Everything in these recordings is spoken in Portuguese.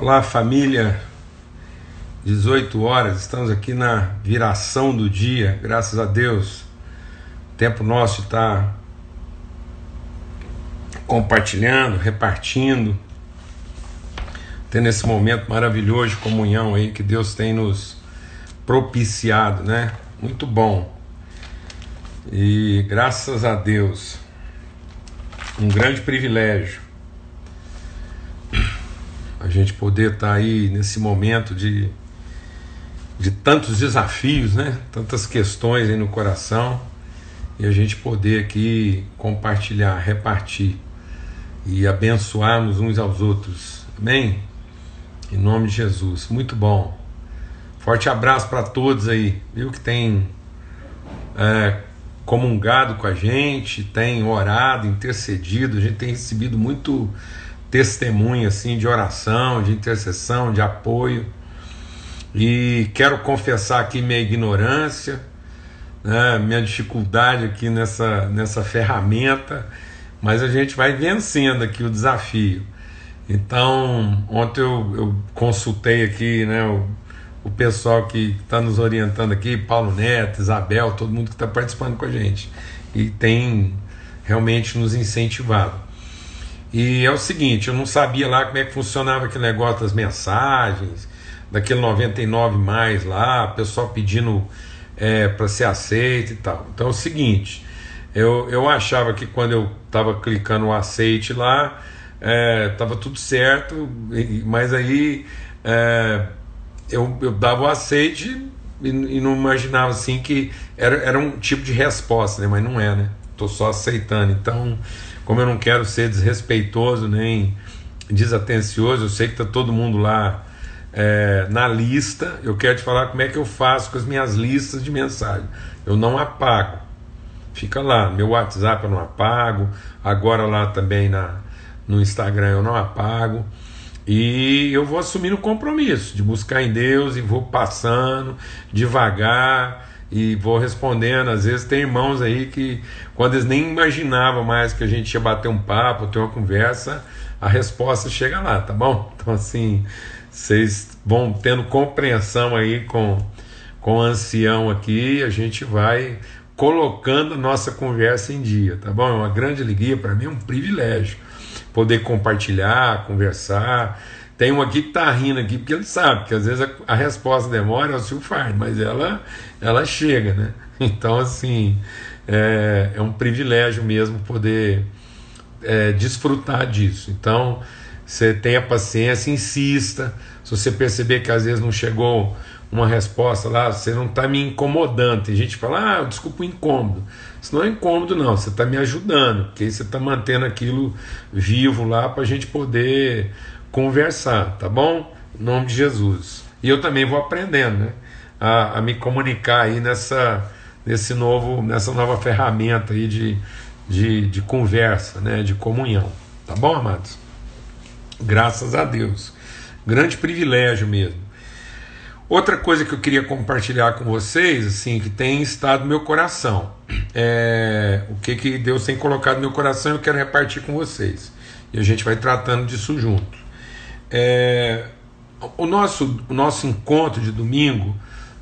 Olá, família. 18 horas, estamos aqui na viração do dia, graças a Deus. Tempo nosso está compartilhando, repartindo, tendo esse momento maravilhoso de comunhão aí que Deus tem nos propiciado, né? Muito bom. E graças a Deus, um grande privilégio a gente poder estar tá aí nesse momento de, de tantos desafios, né? tantas questões aí no coração, e a gente poder aqui compartilhar, repartir e abençoarmos uns aos outros. Amém? Em nome de Jesus. Muito bom. Forte abraço para todos aí, viu? Que tem é, comungado com a gente, tem orado, intercedido, a gente tem recebido muito testemunho assim de oração, de intercessão, de apoio. E quero confessar aqui minha ignorância, né, minha dificuldade aqui nessa, nessa ferramenta, mas a gente vai vencendo aqui o desafio. Então, ontem eu, eu consultei aqui né, o, o pessoal que está nos orientando aqui, Paulo Neto, Isabel, todo mundo que está participando com a gente. E tem realmente nos incentivado. E é o seguinte, eu não sabia lá como é que funcionava aquele negócio das mensagens, daquele 99 mais lá, pessoal pedindo é, para ser aceito e tal. Então é o seguinte, eu, eu achava que quando eu estava clicando o aceite lá, estava é, tudo certo, mas aí é, eu, eu dava o aceite e, e, não imaginava assim que era, era um tipo de resposta, né? mas não é, né? Estou só aceitando. Então como eu não quero ser desrespeitoso nem desatencioso, eu sei que está todo mundo lá é, na lista. Eu quero te falar como é que eu faço com as minhas listas de mensagem. Eu não apago. Fica lá, meu WhatsApp eu não apago, agora lá também na, no Instagram eu não apago. E eu vou assumindo o compromisso de buscar em Deus e vou passando devagar e vou respondendo. Às vezes tem irmãos aí que, quando eles nem imaginavam mais que a gente ia bater um papo, ter uma conversa, a resposta chega lá, tá bom? Então, assim, vocês vão tendo compreensão aí com, com o ancião aqui, a gente vai colocando nossa conversa em dia, tá bom? É uma grande alegria, para mim é um privilégio poder compartilhar, conversar tem um está rindo aqui, porque ele sabe que às vezes a, a resposta demora, o sulfardo, mas ela, ela chega, né? Então, assim, é, é um privilégio mesmo poder é, desfrutar disso. Então, você tenha paciência, insista. Se você perceber que às vezes não chegou uma resposta lá, você não está me incomodando. Tem gente que fala, ah, desculpa o incômodo. Isso não é incômodo, não, você está me ajudando, porque aí você está mantendo aquilo vivo lá para a gente poder conversar, tá bom? Em nome de Jesus. E eu também vou aprendendo, né? A, a me comunicar aí nessa, nesse novo, nessa nova ferramenta aí de, de, de conversa, né? De comunhão. Tá bom, amados? Graças a Deus. Grande privilégio mesmo. Outra coisa que eu queria compartilhar com vocês, assim, que tem estado no meu coração, é o que, que Deus tem colocado no meu coração, eu quero repartir com vocês. E a gente vai tratando disso junto. É, o, nosso, o nosso encontro de domingo,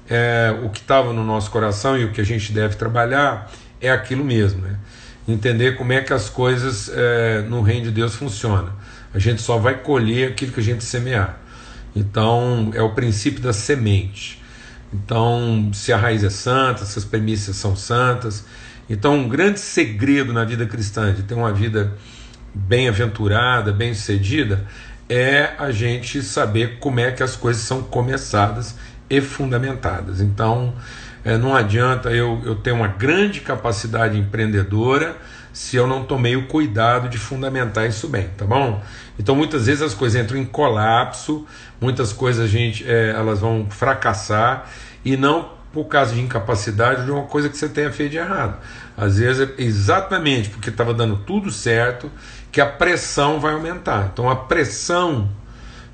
é, o que estava no nosso coração e o que a gente deve trabalhar é aquilo mesmo, né? entender como é que as coisas é, no reino de Deus funcionam. A gente só vai colher aquilo que a gente semear. Então, é o princípio da semente. Então, se a raiz é santa, se as premissas são santas. Então, um grande segredo na vida cristã, de ter uma vida bem-aventurada, bem-sucedida, é a gente saber como é que as coisas são começadas e fundamentadas. Então, é, não adianta eu, eu ter uma grande capacidade empreendedora se eu não tomei o cuidado de fundamentar isso bem, tá bom? Então muitas vezes as coisas entram em colapso, muitas coisas a gente, é, elas vão fracassar e não por causa de incapacidade de uma coisa que você tenha feito de errado. Às vezes é exatamente porque estava dando tudo certo que a pressão vai aumentar. Então a pressão,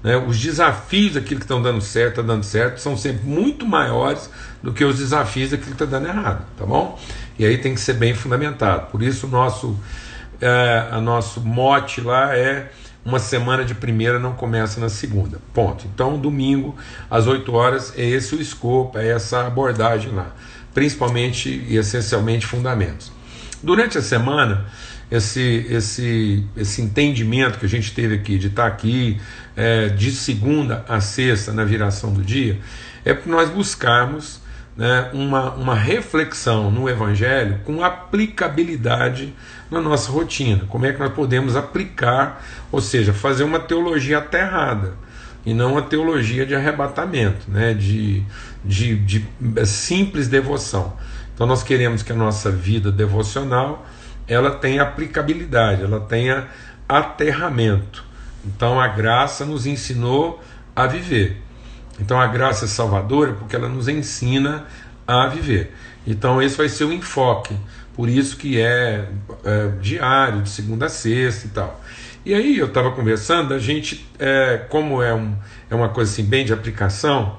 né, os desafios daquilo que estão dando certo, está dando certo, são sempre muito maiores do que os desafios daquilo que está dando errado, tá bom? E aí tem que ser bem fundamentado. Por isso o nosso, é, a nosso mote lá é uma semana de primeira não começa na segunda. Ponto. Então, domingo, às 8 horas, é esse o escopo, é essa abordagem lá. Principalmente e essencialmente fundamentos. Durante a semana, esse, esse, esse entendimento que a gente teve aqui, de estar aqui é, de segunda a sexta na viração do dia, é para nós buscarmos né, uma, uma reflexão no Evangelho com aplicabilidade na nossa rotina. Como é que nós podemos aplicar, ou seja, fazer uma teologia aterrada e não uma teologia de arrebatamento, né, de, de, de simples devoção. Então nós queremos que a nossa vida devocional ela tenha aplicabilidade, ela tenha aterramento. Então a graça nos ensinou a viver. Então a graça é salvadora porque ela nos ensina a viver. Então esse vai ser o enfoque. Por isso que é, é diário, de segunda a sexta e tal. E aí eu estava conversando, a gente, é, como é, um, é uma coisa assim bem de aplicação,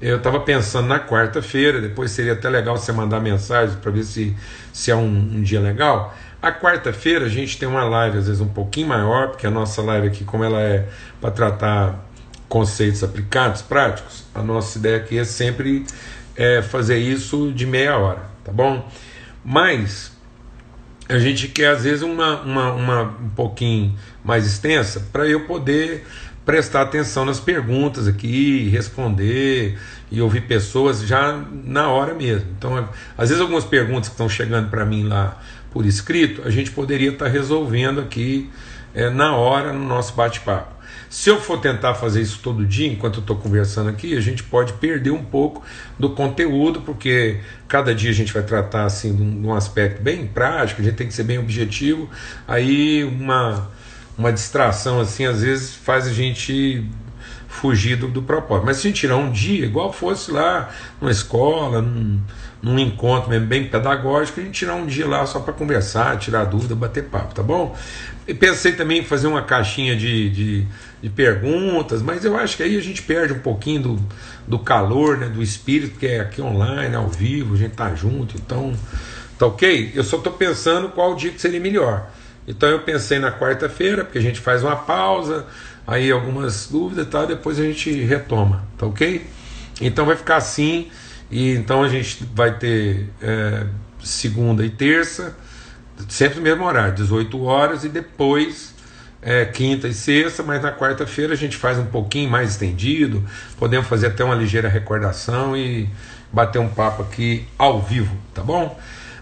eu estava pensando na quarta-feira, depois seria até legal você mandar mensagem para ver se, se é um, um dia legal. A quarta-feira a gente tem uma live às vezes um pouquinho maior, porque a nossa live aqui, como ela é para tratar conceitos aplicados, práticos, a nossa ideia aqui é sempre é, fazer isso de meia hora, tá bom? Mas a gente quer às vezes uma, uma, uma um pouquinho mais extensa para eu poder prestar atenção nas perguntas aqui, responder e ouvir pessoas já na hora mesmo. Então, às vezes algumas perguntas que estão chegando para mim lá por escrito, a gente poderia estar tá resolvendo aqui é, na hora no nosso bate-papo. Se eu for tentar fazer isso todo dia, enquanto eu estou conversando aqui, a gente pode perder um pouco do conteúdo, porque cada dia a gente vai tratar assim de um, aspecto bem prático, a gente tem que ser bem objetivo. Aí uma, uma distração assim às vezes faz a gente fugir do, do propósito. Mas se a gente tirar um dia, igual fosse lá numa escola, num, num encontro mesmo bem pedagógico, a gente tirar um dia lá só para conversar, tirar dúvida, bater papo, tá bom? E pensei também em fazer uma caixinha de, de, de, perguntas, mas eu acho que aí a gente perde um pouquinho do, do calor, né, do espírito, que é aqui online, ao vivo, a gente tá junto, então tá ok? Eu só estou pensando qual dia que seria melhor. Então eu pensei na quarta-feira, porque a gente faz uma pausa, aí algumas dúvidas tal, depois a gente retoma, tá ok? Então vai ficar assim, e então a gente vai ter é, segunda e terça sempre no mesmo horário, 18 horas, e depois é, quinta e sexta, mas na quarta-feira a gente faz um pouquinho mais estendido, podemos fazer até uma ligeira recordação e bater um papo aqui ao vivo, tá bom?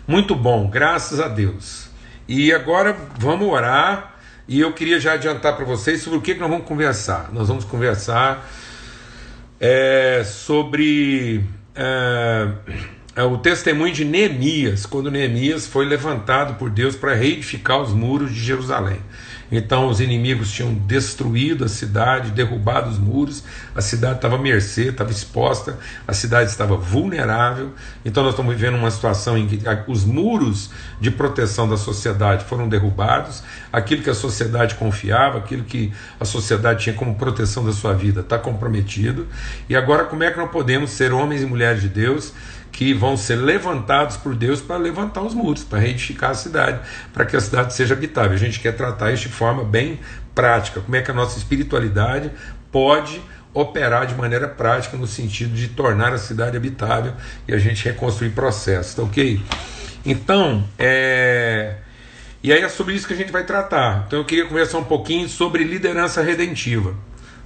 Muito bom, graças a Deus. E agora vamos orar, e eu queria já adiantar para vocês sobre o que, que nós vamos conversar. Nós vamos conversar é, sobre. É, é o testemunho de Neemias, quando Neemias foi levantado por Deus para reedificar os muros de Jerusalém. Então os inimigos tinham destruído a cidade, derrubado os muros, a cidade estava à mercê, estava exposta, a cidade estava vulnerável. Então nós estamos vivendo uma situação em que os muros de proteção da sociedade foram derrubados, aquilo que a sociedade confiava, aquilo que a sociedade tinha como proteção da sua vida está comprometido. E agora como é que nós podemos ser homens e mulheres de Deus? Que vão ser levantados por Deus para levantar os muros, para reedificar a cidade, para que a cidade seja habitável. A gente quer tratar isso de forma bem prática, como é que a nossa espiritualidade pode operar de maneira prática no sentido de tornar a cidade habitável e a gente reconstruir processos, tá ok? Então, é... e aí é sobre isso que a gente vai tratar. Então eu queria conversar um pouquinho sobre liderança redentiva.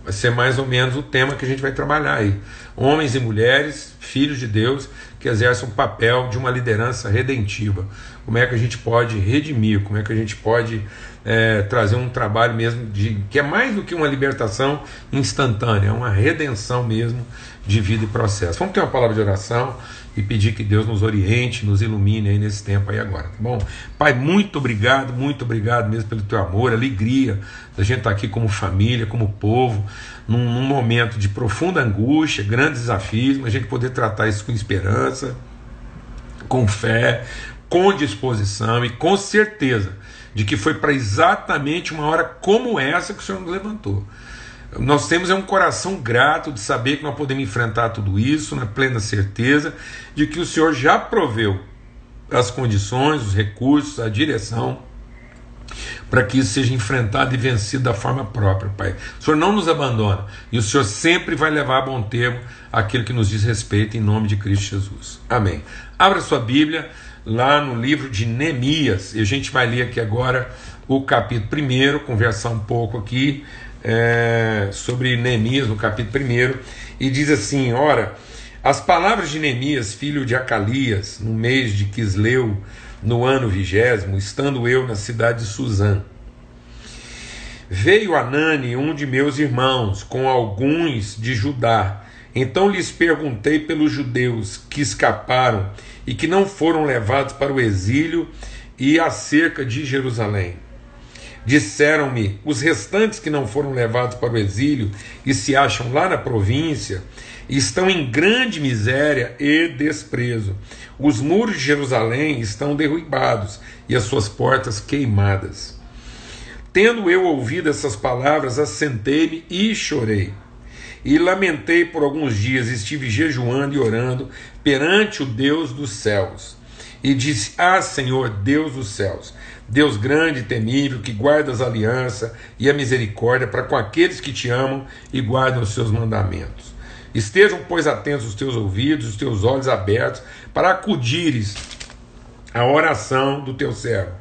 Vai ser mais ou menos o tema que a gente vai trabalhar aí. Homens e mulheres, filhos de Deus, que exercem um papel de uma liderança redentiva. Como é que a gente pode redimir, como é que a gente pode é, trazer um trabalho mesmo de que é mais do que uma libertação instantânea, é uma redenção mesmo de vida e processo. Vamos ter uma palavra de oração e pedir que Deus nos oriente, nos ilumine aí nesse tempo aí agora, tá bom? Pai, muito obrigado, muito obrigado mesmo pelo teu amor, alegria da gente estar aqui como família, como povo, num, num momento de profunda angústia, grandes desafios, mas a gente poder tratar isso com esperança, com fé, com disposição e com certeza de que foi para exatamente uma hora como essa que o Senhor nos levantou. Nós temos é um coração grato de saber que nós podemos enfrentar tudo isso, na plena certeza de que o Senhor já proveu as condições, os recursos, a direção para que isso seja enfrentado e vencido da forma própria, Pai. O Senhor não nos abandona e o Senhor sempre vai levar a bom termo aquilo que nos diz respeito, em nome de Cristo Jesus. Amém. Abra sua Bíblia lá no livro de Neemias e a gente vai ler aqui agora o capítulo 1, conversar um pouco aqui é, sobre Neemias no capítulo 1, e diz assim: Ora, as palavras de Neemias, filho de Acalias, no mês de Quisleu, no ano vigésimo, estando eu na cidade de Suzã. Veio Anani, um de meus irmãos, com alguns de Judá. Então lhes perguntei pelos judeus que escaparam e que não foram levados para o exílio e acerca de Jerusalém. Disseram-me: os restantes que não foram levados para o exílio e se acham lá na província estão em grande miséria e desprezo. Os muros de Jerusalém estão derrubados e as suas portas queimadas. Tendo eu ouvido essas palavras, assentei-me e chorei. E lamentei por alguns dias, estive jejuando e orando perante o Deus dos céus. E disse: Ah, Senhor, Deus dos céus, Deus grande e temível, que guardas a aliança e a misericórdia para com aqueles que te amam e guardam os seus mandamentos. Estejam, pois, atentos os teus ouvidos, os teus olhos abertos, para acudires à oração do teu servo.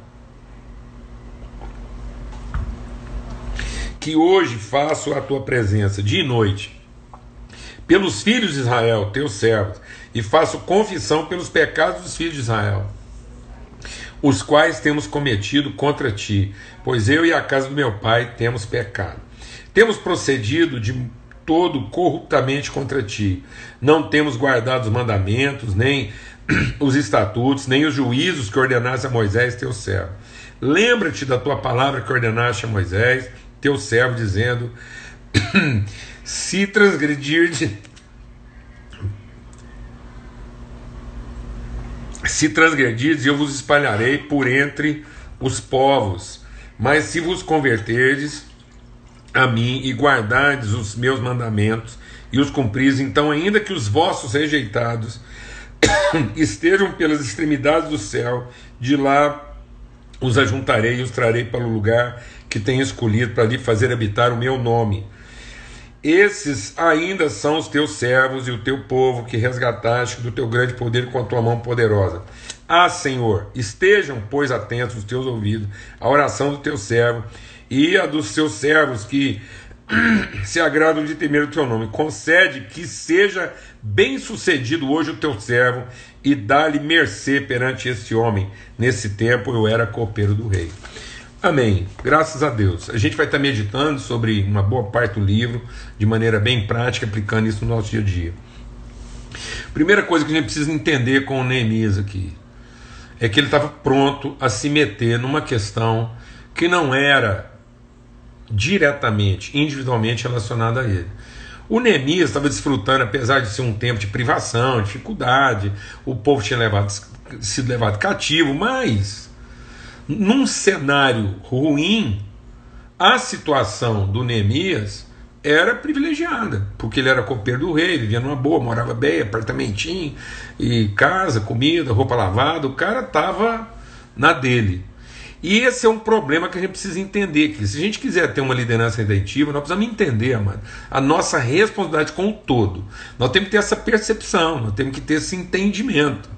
Que hoje faço a tua presença, dia e noite, pelos filhos de Israel, teus servos, e faço confissão pelos pecados dos filhos de Israel, os quais temos cometido contra ti, pois eu e a casa do meu pai temos pecado. Temos procedido de todo corruptamente contra ti. Não temos guardado os mandamentos, nem os estatutos, nem os juízos que ordenaste a Moisés, teu servo. Lembra-te da tua palavra que ordenaste a Moisés, teu servo, dizendo: Se transgredir se transgredirdes, eu vos espalharei por entre os povos. Mas se vos converterdes a mim e guardardes os meus mandamentos e os cumpris, então, ainda que os vossos rejeitados estejam pelas extremidades do céu, de lá os ajuntarei e os trarei para o lugar que tenho escolhido para lhe fazer habitar o meu nome. Esses ainda são os teus servos e o teu povo que resgataste do teu grande poder com a tua mão poderosa. Ah, Senhor, estejam, pois, atentos os teus ouvidos à oração do teu servo e a dos seus servos que se agradam de temer o teu nome. Concede que seja bem sucedido hoje o teu servo e dá-lhe mercê perante este homem. Nesse tempo eu era copeiro do rei. Amém. Graças a Deus. A gente vai estar meditando sobre uma boa parte do livro, de maneira bem prática, aplicando isso no nosso dia a dia. Primeira coisa que a gente precisa entender com o Neemias aqui é que ele estava pronto a se meter numa questão que não era diretamente, individualmente relacionado a ele. O Neemias estava desfrutando, apesar de ser um tempo de privação, dificuldade, o povo tinha levado, sido levado cativo, mas num cenário ruim, a situação do Neemias era privilegiada, porque ele era copeiro do rei, vivia numa boa, morava bem, apartamentinho, e casa, comida, roupa lavada, o cara estava na dele. E esse é um problema que a gente precisa entender que se a gente quiser ter uma liderança redentiva, nós precisamos entender, amado, a nossa responsabilidade com o todo. Nós temos que ter essa percepção, nós temos que ter esse entendimento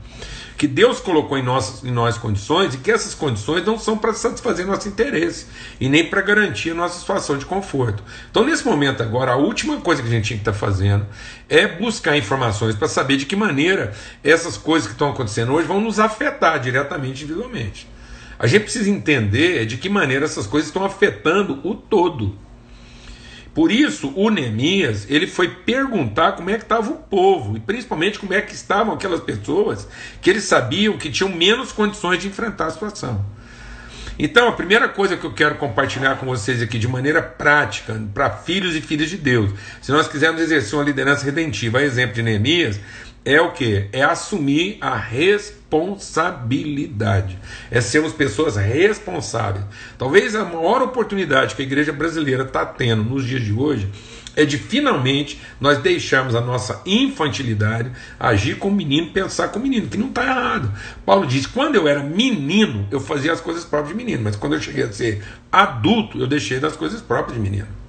que Deus colocou em, nós, em nós condições e que essas condições não são para satisfazer nosso interesse e nem para garantir a nossa situação de conforto. Então, nesse momento agora, a última coisa que a gente tinha que estar tá fazendo é buscar informações para saber de que maneira essas coisas que estão acontecendo hoje vão nos afetar diretamente, individualmente. A gente precisa entender de que maneira essas coisas estão afetando o todo. Por isso, o Neemias ele foi perguntar como é que estava o povo, e principalmente como é que estavam aquelas pessoas que eles sabiam que tinham menos condições de enfrentar a situação. Então, a primeira coisa que eu quero compartilhar com vocês aqui de maneira prática, para filhos e filhas de Deus, se nós quisermos exercer uma liderança redentiva, a exemplo de Neemias, é o que? É assumir a responsabilidade. É sermos pessoas responsáveis. Talvez a maior oportunidade que a igreja brasileira está tendo nos dias de hoje é de finalmente nós deixarmos a nossa infantilidade agir como menino, pensar como menino, que não está errado. Paulo diz: quando eu era menino, eu fazia as coisas próprias de menino, mas quando eu cheguei a ser adulto, eu deixei das coisas próprias de menino.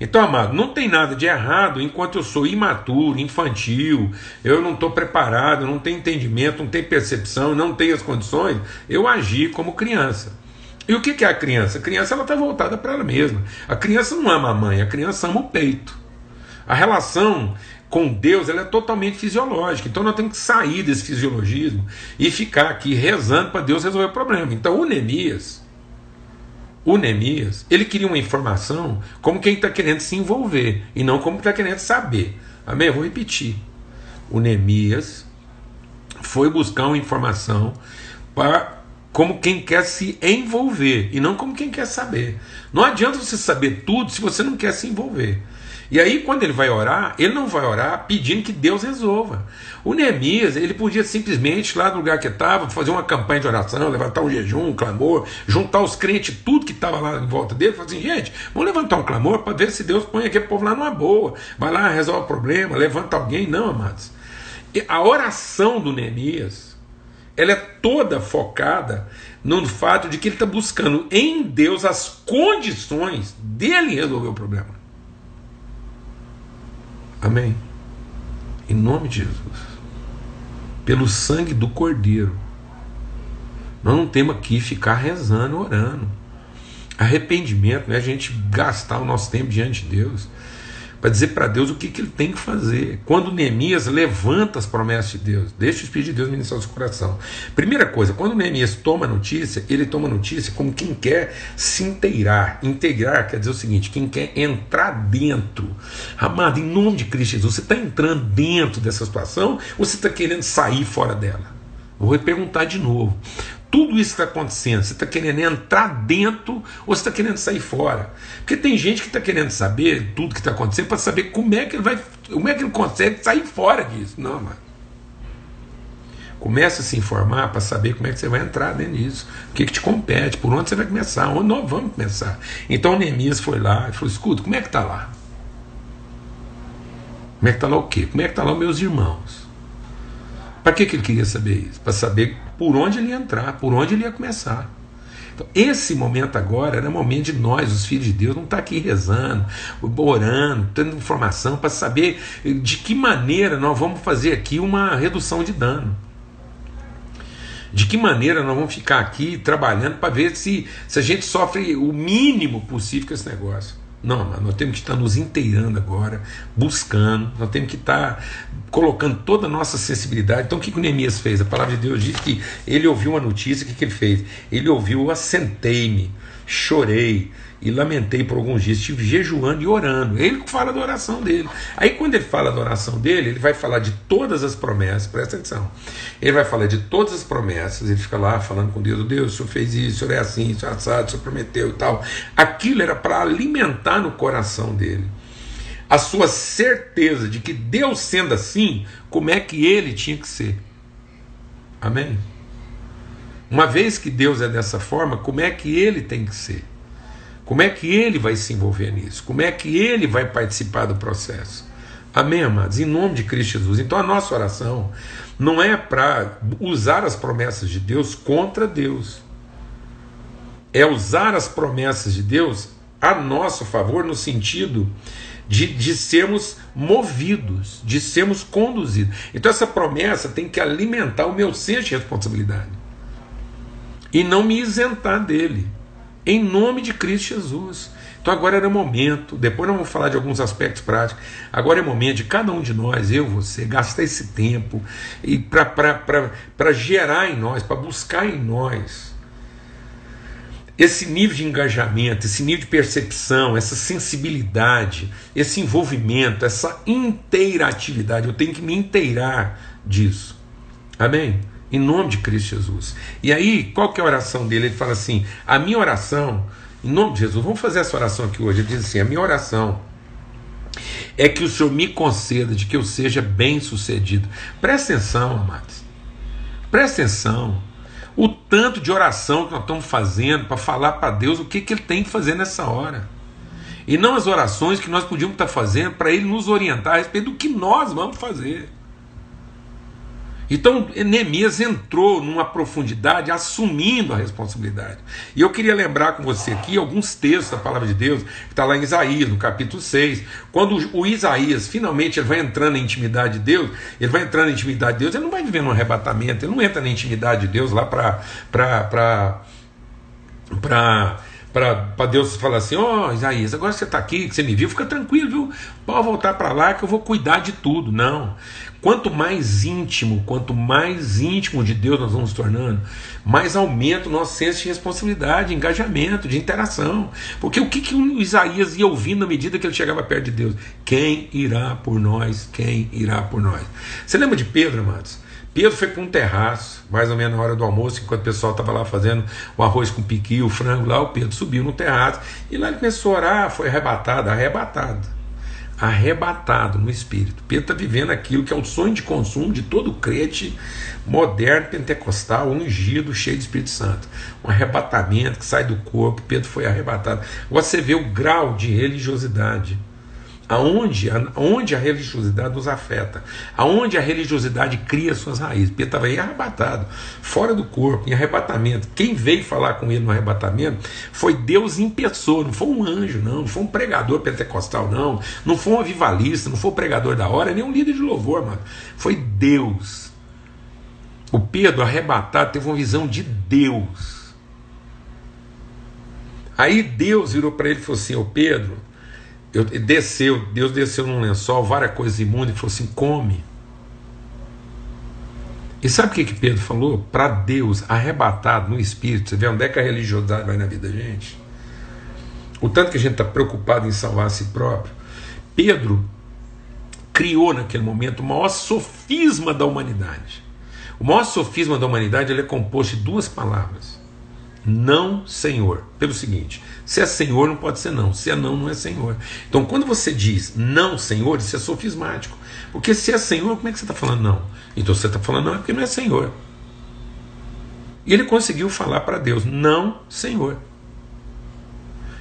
Então, amado, não tem nada de errado enquanto eu sou imaturo, infantil, eu não estou preparado, não tenho entendimento, não tenho percepção, não tenho as condições, eu agir como criança. E o que é a criança? A criança ela está voltada para ela mesma. A criança não ama a mãe, a criança ama o peito. A relação com Deus ela é totalmente fisiológica. Então nós temos que sair desse fisiologismo e ficar aqui rezando para Deus resolver o problema. Então o Neemias, o Neemias, ele queria uma informação como quem está querendo se envolver e não como está querendo saber. Amém? Eu vou repetir. O Neemias foi buscar uma informação para como quem quer se envolver e não como quem quer saber. Não adianta você saber tudo se você não quer se envolver. E aí, quando ele vai orar, ele não vai orar pedindo que Deus resolva. O Neemias, ele podia simplesmente, lá no lugar que estava, fazer uma campanha de oração, levantar um jejum, um clamor, juntar os crentes, tudo que estava lá em volta dele, falar assim: gente, vamos levantar um clamor para ver se Deus põe aquele povo lá numa boa. Vai lá, resolve o problema, levanta alguém. Não, amados. E a oração do Neemias ela é toda focada no fato de que ele está buscando em Deus as condições dele resolver o problema. Amém? Em nome de Jesus. Pelo sangue do Cordeiro. Nós não temos aqui ficar rezando, orando. Arrependimento não é a gente gastar o nosso tempo diante de Deus para dizer para Deus o que, que ele tem que fazer. Quando Neemias levanta as promessas de Deus, deixa o Espírito de Deus ministrar o seu coração. Primeira coisa, quando Neemias toma notícia, ele toma notícia como quem quer se inteirar. Integrar quer dizer o seguinte: quem quer entrar dentro. Amado, em nome de Cristo Jesus, você está entrando dentro dessa situação ou você está querendo sair fora dela? Vou perguntar de novo tudo isso está acontecendo, você está querendo entrar dentro ou você está querendo sair fora? Porque tem gente que está querendo saber tudo que está acontecendo para saber como é que ele vai, como é que ele consegue sair fora disso. Não, mano. Começa a se informar para saber como é que você vai entrar dentro disso. O que, que te compete, por onde você vai começar, onde nós vamos começar. Então Neemias foi lá e falou: escuta, como é que está lá? Como é que está lá o quê? Como é que está lá os meus irmãos? Para que, que ele queria saber isso? Para saber por onde ele ia entrar, por onde ele ia começar. Então, esse momento agora era o momento de nós, os filhos de Deus, não estar tá aqui rezando, orando, tendo informação para saber de que maneira nós vamos fazer aqui uma redução de dano. De que maneira nós vamos ficar aqui trabalhando para ver se, se a gente sofre o mínimo possível com esse negócio. Não, mas nós temos que estar nos inteirando agora, buscando, nós temos que estar colocando toda a nossa sensibilidade. Então o que, o Neemias fez? A palavra de Deus diz que ele ouviu uma notícia, o que, que ele fez? Ele ouviu, assentei-me, chorei e lamentei por alguns dias, estive jejuando e orando. Ele fala da oração dele. Aí quando ele fala da oração dele, ele vai falar de todas as promessas, presta atenção. Ele vai falar de todas as promessas, ele fica lá falando com Deus, Deus, o senhor fez isso, o senhor é assim, o senhor é assado, o senhor prometeu e tal. Aquilo era para alimentar no coração dele a sua certeza de que Deus sendo assim, como é que ele tinha que ser. Amém? Uma vez que Deus é dessa forma, como é que ele tem que ser? Como é que ele vai se envolver nisso? Como é que ele vai participar do processo? Amém, amados? Em nome de Cristo Jesus. Então a nossa oração não é para usar as promessas de Deus contra Deus. É usar as promessas de Deus a nosso favor, no sentido de, de sermos movidos, de sermos conduzidos. Então essa promessa tem que alimentar o meu senso de responsabilidade e não me isentar dele, em nome de Cristo Jesus. Então agora era o momento, depois nós vamos falar de alguns aspectos práticos, agora é o momento de cada um de nós, eu, você, gastar esse tempo e para gerar em nós, para buscar em nós esse nível de engajamento, esse nível de percepção, essa sensibilidade, esse envolvimento, essa inteiratividade, eu tenho que me inteirar disso. Amém? Em nome de Cristo Jesus. E aí, qual que é a oração dele? Ele fala assim: a minha oração, em nome de Jesus, vamos fazer essa oração aqui hoje. Ele diz assim: a minha oração é que o Senhor me conceda de que eu seja bem sucedido. Presta atenção, amados. Presta atenção o tanto de oração que nós estamos fazendo para falar para Deus o que, que Ele tem que fazer nessa hora. E não as orações que nós podíamos estar fazendo para Ele nos orientar a respeito do que nós vamos fazer. Então, Neemias entrou numa profundidade assumindo a responsabilidade. E eu queria lembrar com você aqui alguns textos da palavra de Deus, que está lá em Isaías, no capítulo 6. Quando o Isaías finalmente ele vai entrando na intimidade de Deus, ele vai entrando na intimidade de Deus, ele não vai vivendo um arrebatamento, ele não entra na intimidade de Deus lá para para Deus falar assim: Ó oh, Isaías, agora você está aqui, que você me viu, fica tranquilo, viu? Pode voltar para lá que eu vou cuidar de tudo. Não. Quanto mais íntimo, quanto mais íntimo de Deus nós vamos tornando, mais aumenta o nosso senso de responsabilidade, de engajamento, de interação. Porque o que, que o Isaías ia ouvindo na medida que ele chegava perto de Deus? Quem irá por nós? Quem irá por nós? Você lembra de Pedro, amados? Pedro foi para um terraço, mais ou menos na hora do almoço, enquanto o pessoal estava lá fazendo o arroz com piqui, o frango lá, o Pedro subiu no terraço e lá ele começou a orar, foi arrebatado, arrebatado. Arrebatado no espírito. Pedro está vivendo aquilo que é o sonho de consumo de todo crente moderno, pentecostal, ungido, cheio do Espírito Santo. Um arrebatamento que sai do corpo. Pedro foi arrebatado. Você vê o grau de religiosidade aonde, aonde a religiosidade nos afeta, aonde a religiosidade cria suas raízes. Pedro estava aí arrebatado, fora do corpo, em arrebatamento. Quem veio falar com ele no arrebatamento foi Deus em pessoa, não foi um anjo, não, não foi um pregador pentecostal, não, não foi um avivalista, não foi um pregador da hora, nem um líder de louvor, mano. Foi Deus. O Pedro, arrebatado, teve uma visão de Deus. Aí Deus virou para ele e falou assim: Ô Pedro, eu, desceu, Deus desceu num lençol, várias coisas imundas, e falou assim: come. E sabe o que, que Pedro falou? Para Deus, arrebatado no espírito, você vê onde é que a religiosidade vai na vida da gente? O tanto que a gente está preocupado em salvar a si próprio. Pedro criou naquele momento o maior sofisma da humanidade. O maior sofisma da humanidade ele é composto de duas palavras: não Senhor. Pelo seguinte: se é Senhor, não pode ser não. Se é não, não é Senhor. Então, quando você diz não, Senhor, isso é sofismático. Porque se é Senhor, como é que você está falando não? Então, você está falando não é porque não é Senhor. E ele conseguiu falar para Deus: não, Senhor.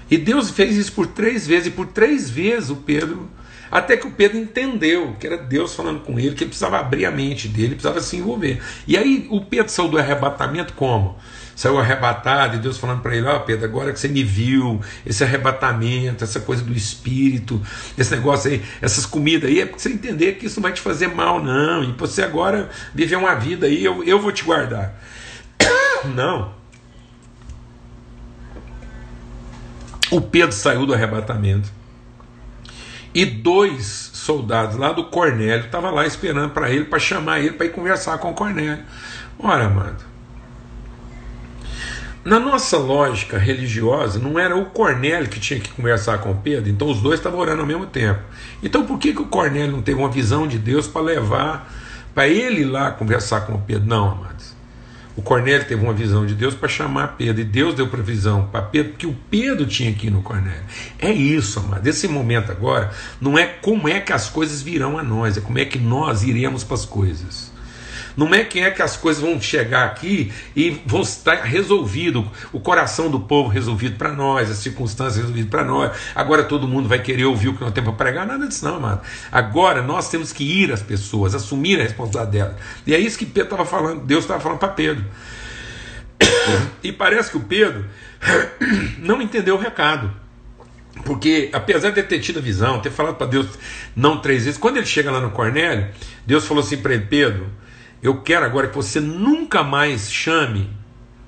E Deus fez isso por três vezes, e por três vezes o Pedro, até que o Pedro entendeu que era Deus falando com ele, que ele precisava abrir a mente dele, precisava se envolver. E aí o Pedro saiu do arrebatamento como? saiu arrebatado, e Deus falando para ele: Ó, oh, Pedro, agora que você me viu, esse arrebatamento, essa coisa do espírito, esse negócio aí, essas comidas aí, é para você entender que isso não vai te fazer mal, não, e você agora viver uma vida aí, eu, eu vou te guardar. Não. O Pedro saiu do arrebatamento e dois soldados lá do Cornélio estavam lá esperando para ele, para chamar ele para ir conversar com o Cornélio. Ora, amado, na nossa lógica religiosa, não era o Cornélio que tinha que conversar com Pedro, então os dois estavam orando ao mesmo tempo. Então por que, que o Cornélio não teve uma visão de Deus para levar, para ele ir lá conversar com Pedro? Não, amados. O Cornélio teve uma visão de Deus para chamar Pedro, e Deus deu provisão para Pedro, porque o Pedro tinha que ir no Cornélio. É isso, amado. Esse momento agora não é como é que as coisas virão a nós, é como é que nós iremos para as coisas. Não é quem é que as coisas vão chegar aqui e vão estar resolvido, o coração do povo resolvido para nós, as circunstâncias resolvidas para nós. Agora todo mundo vai querer ouvir o que nós temos para pregar, nada disso não, amado. Agora nós temos que ir às pessoas, assumir a responsabilidade delas. E é isso que Pedro estava falando, Deus estava falando para Pedro. E parece que o Pedro não entendeu o recado. Porque, apesar de ter tido a visão, ter falado para Deus não três vezes, quando ele chega lá no Cornélio, Deus falou assim para ele: Pedro, eu quero agora que você nunca mais chame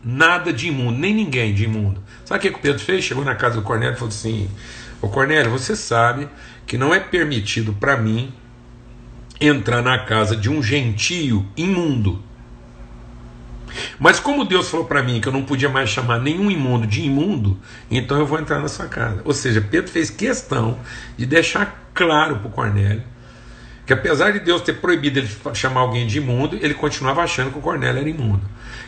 nada de imundo, nem ninguém de imundo. Sabe o que, que o Pedro fez? Chegou na casa do Cornélio e falou assim: Ô Cornélio, você sabe que não é permitido para mim entrar na casa de um gentio imundo. Mas como Deus falou para mim que eu não podia mais chamar nenhum imundo de imundo, então eu vou entrar na sua casa. Ou seja, Pedro fez questão de deixar claro para o Cornélio que apesar de Deus ter proibido ele chamar alguém de imundo, ele continuava achando que o Cornélio era imundo.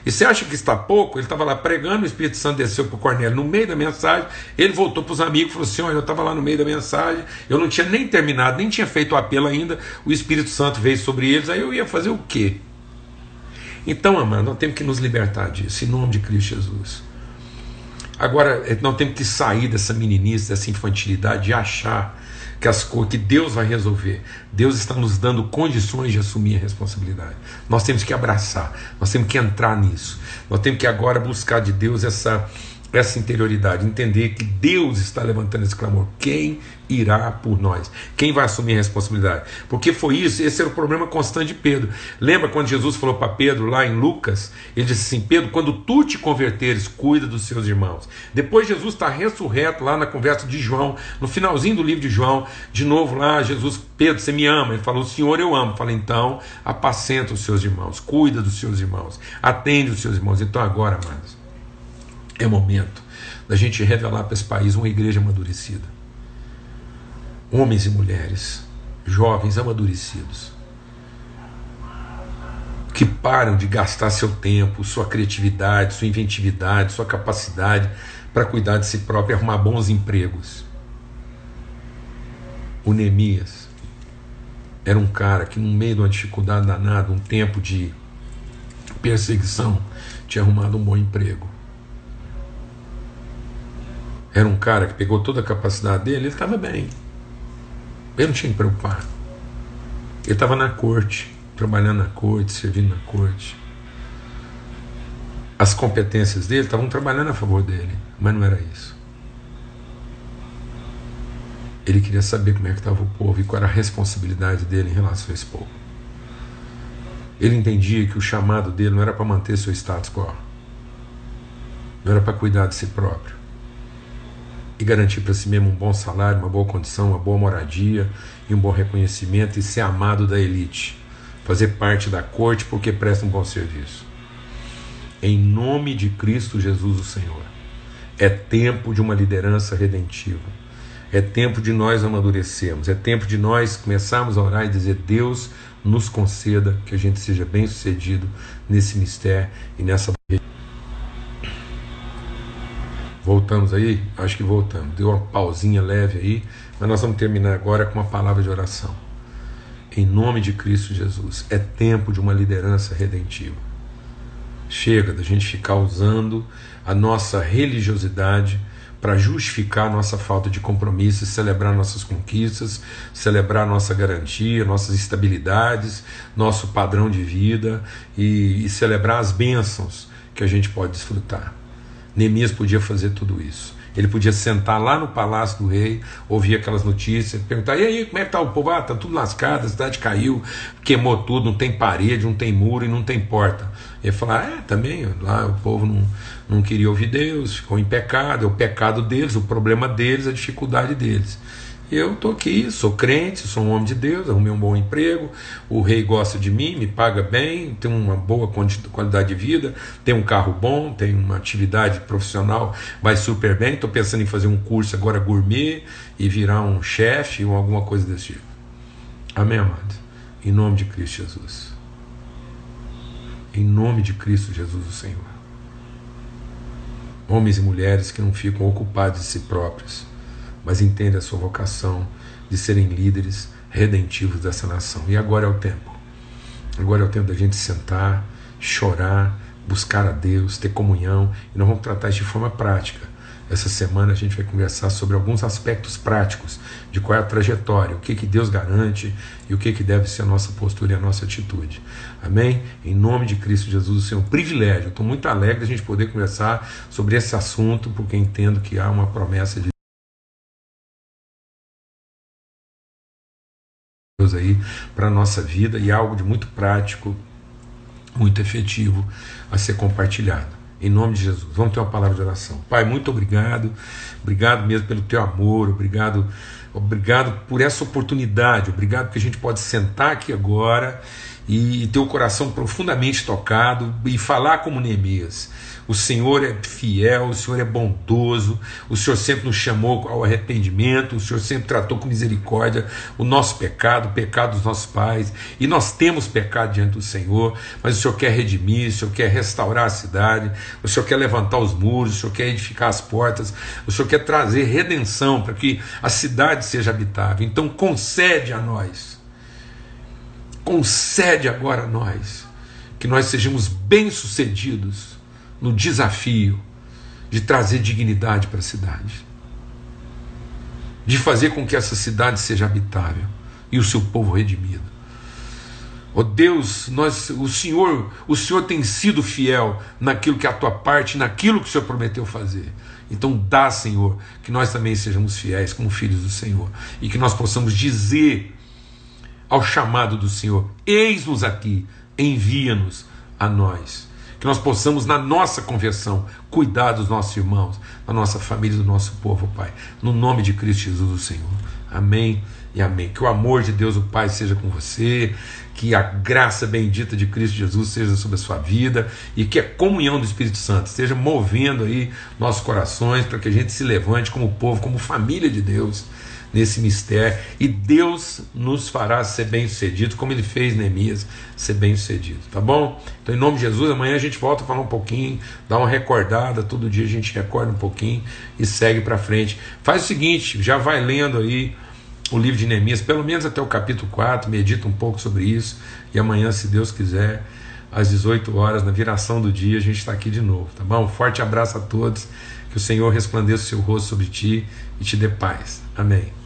E você acha que está pouco? Ele estava lá pregando, o Espírito Santo desceu para o Cornélio no meio da mensagem, ele voltou para os amigos e falou assim: Olha, eu estava lá no meio da mensagem, eu não tinha nem terminado, nem tinha feito o apelo ainda, o Espírito Santo veio sobre eles, aí eu ia fazer o quê? Então, amado, nós temos que nos libertar disso, em nome de Cristo Jesus. Agora, eh, nós temos que sair dessa meninice, dessa infantilidade e achar que as que Deus vai resolver. Deus está nos dando condições de assumir a responsabilidade. Nós temos que abraçar, nós temos que entrar nisso. Nós temos que agora buscar de Deus essa essa interioridade, entender que Deus está levantando esse clamor. Quem irá por nós? Quem vai assumir a responsabilidade? Porque foi isso, esse era o problema constante de Pedro. Lembra quando Jesus falou para Pedro lá em Lucas? Ele disse assim: Pedro, quando tu te converteres, cuida dos seus irmãos. Depois Jesus está ressurreto lá na conversa de João, no finalzinho do livro de João, de novo lá, Jesus, Pedro, você me ama? Ele falou: Senhor, eu amo. Fala então, apacenta os seus irmãos, cuida dos seus irmãos, atende os seus irmãos. Então agora, amados é momento da gente revelar para esse país uma igreja amadurecida. Homens e mulheres, jovens amadurecidos, que param de gastar seu tempo, sua criatividade, sua inventividade, sua capacidade para cuidar de si próprio e arrumar bons empregos. O Neemias era um cara que, no meio de uma dificuldade danada, um tempo de perseguição, tinha arrumado um bom emprego. Era um cara que pegou toda a capacidade dele, ele estava bem. Ele não tinha que preocupar. Ele estava na corte, trabalhando na corte, servindo na corte. As competências dele estavam trabalhando a favor dele, mas não era isso. Ele queria saber como é que estava o povo e qual era a responsabilidade dele em relação a esse povo. Ele entendia que o chamado dele não era para manter seu status quo, não era para cuidar de si próprio e garantir para si mesmo um bom salário, uma boa condição, uma boa moradia e um bom reconhecimento e ser amado da elite, fazer parte da corte porque presta um bom serviço. Em nome de Cristo Jesus, o Senhor. É tempo de uma liderança redentiva. É tempo de nós amadurecermos. É tempo de nós começarmos a orar e dizer: Deus nos conceda que a gente seja bem sucedido nesse mistério e nessa. Voltamos aí? Acho que voltamos. Deu uma pausinha leve aí, mas nós vamos terminar agora com uma palavra de oração. Em nome de Cristo Jesus, é tempo de uma liderança redentiva. Chega da gente ficar usando a nossa religiosidade para justificar nossa falta de compromisso, celebrar nossas conquistas, celebrar nossa garantia, nossas estabilidades, nosso padrão de vida e, e celebrar as bênçãos que a gente pode desfrutar. Neemias podia fazer tudo isso. Ele podia sentar lá no palácio do rei, ouvir aquelas notícias, perguntar: e aí, como é que está o povo? Ah, está tudo lascado, a cidade caiu, queimou tudo, não tem parede, não tem muro e não tem porta. Ele falar: é, também, lá o povo não, não queria ouvir Deus, ficou em pecado, é o pecado deles, o problema deles, a dificuldade deles. Eu estou aqui, sou crente, sou um homem de Deus, arrumei um bom emprego, o rei gosta de mim, me paga bem, tenho uma boa qualidade de vida, tenho um carro bom, tenho uma atividade profissional, vai super bem. Estou pensando em fazer um curso agora gourmet e virar um chefe ou alguma coisa desse tipo. Amém, amado? Em nome de Cristo Jesus. Em nome de Cristo Jesus, o Senhor. Homens e mulheres que não ficam ocupados de si próprios mas entende a sua vocação de serem líderes redentivos dessa nação. E agora é o tempo. Agora é o tempo da gente sentar, chorar, buscar a Deus, ter comunhão, e nós vamos tratar isso de forma prática. Essa semana a gente vai conversar sobre alguns aspectos práticos de qual é a trajetória, o que, que Deus garante e o que, que deve ser a nossa postura e a nossa atitude. Amém? Em nome de Cristo Jesus, o Senhor, um privilégio. Estou muito alegre de a gente poder conversar sobre esse assunto, porque entendo que há uma promessa de Deus aí para a nossa vida e algo de muito prático, muito efetivo a ser compartilhado. Em nome de Jesus, vamos ter uma palavra de oração. Pai, muito obrigado, obrigado mesmo pelo teu amor, obrigado, obrigado por essa oportunidade, obrigado porque a gente pode sentar aqui agora e ter o coração profundamente tocado e falar como Neemias o Senhor é fiel, o Senhor é bondoso, o Senhor sempre nos chamou ao arrependimento, o Senhor sempre tratou com misericórdia o nosso pecado, o pecado dos nossos pais, e nós temos pecado diante do Senhor, mas o Senhor quer redimir, o Senhor quer restaurar a cidade, o Senhor quer levantar os muros, o Senhor quer edificar as portas, o Senhor quer trazer redenção para que a cidade seja habitável. Então concede a nós, concede agora a nós, que nós sejamos bem-sucedidos no desafio de trazer dignidade para a cidade, de fazer com que essa cidade seja habitável e o seu povo redimido. Oh Deus, nós, o Senhor, o Senhor tem sido fiel naquilo que é a tua parte, naquilo que o Senhor prometeu fazer. Então dá, Senhor, que nós também sejamos fiéis como filhos do Senhor e que nós possamos dizer ao chamado do Senhor: Eis-nos aqui, envia-nos a nós. Que nós possamos, na nossa conversão, cuidar dos nossos irmãos, da nossa família, do nosso povo, Pai. No nome de Cristo Jesus, o Senhor. Amém e amém. Que o amor de Deus, o Pai, seja com você, que a graça bendita de Cristo Jesus seja sobre a sua vida e que a comunhão do Espírito Santo esteja movendo aí nossos corações para que a gente se levante como povo, como família de Deus nesse mistério e Deus nos fará ser bem-sucedido, como ele fez Neemias ser bem-sucedido, tá bom? Então, em nome de Jesus, amanhã a gente volta a falar um pouquinho, dá uma recordada, todo dia a gente recorda um pouquinho e segue para frente. Faz o seguinte, já vai lendo aí o livro de Neemias, pelo menos até o capítulo 4, medita um pouco sobre isso e amanhã, se Deus quiser, às 18 horas, na viração do dia, a gente está aqui de novo, tá bom? Forte abraço a todos, que o Senhor resplandeça o seu rosto sobre ti e te dê paz. Amém.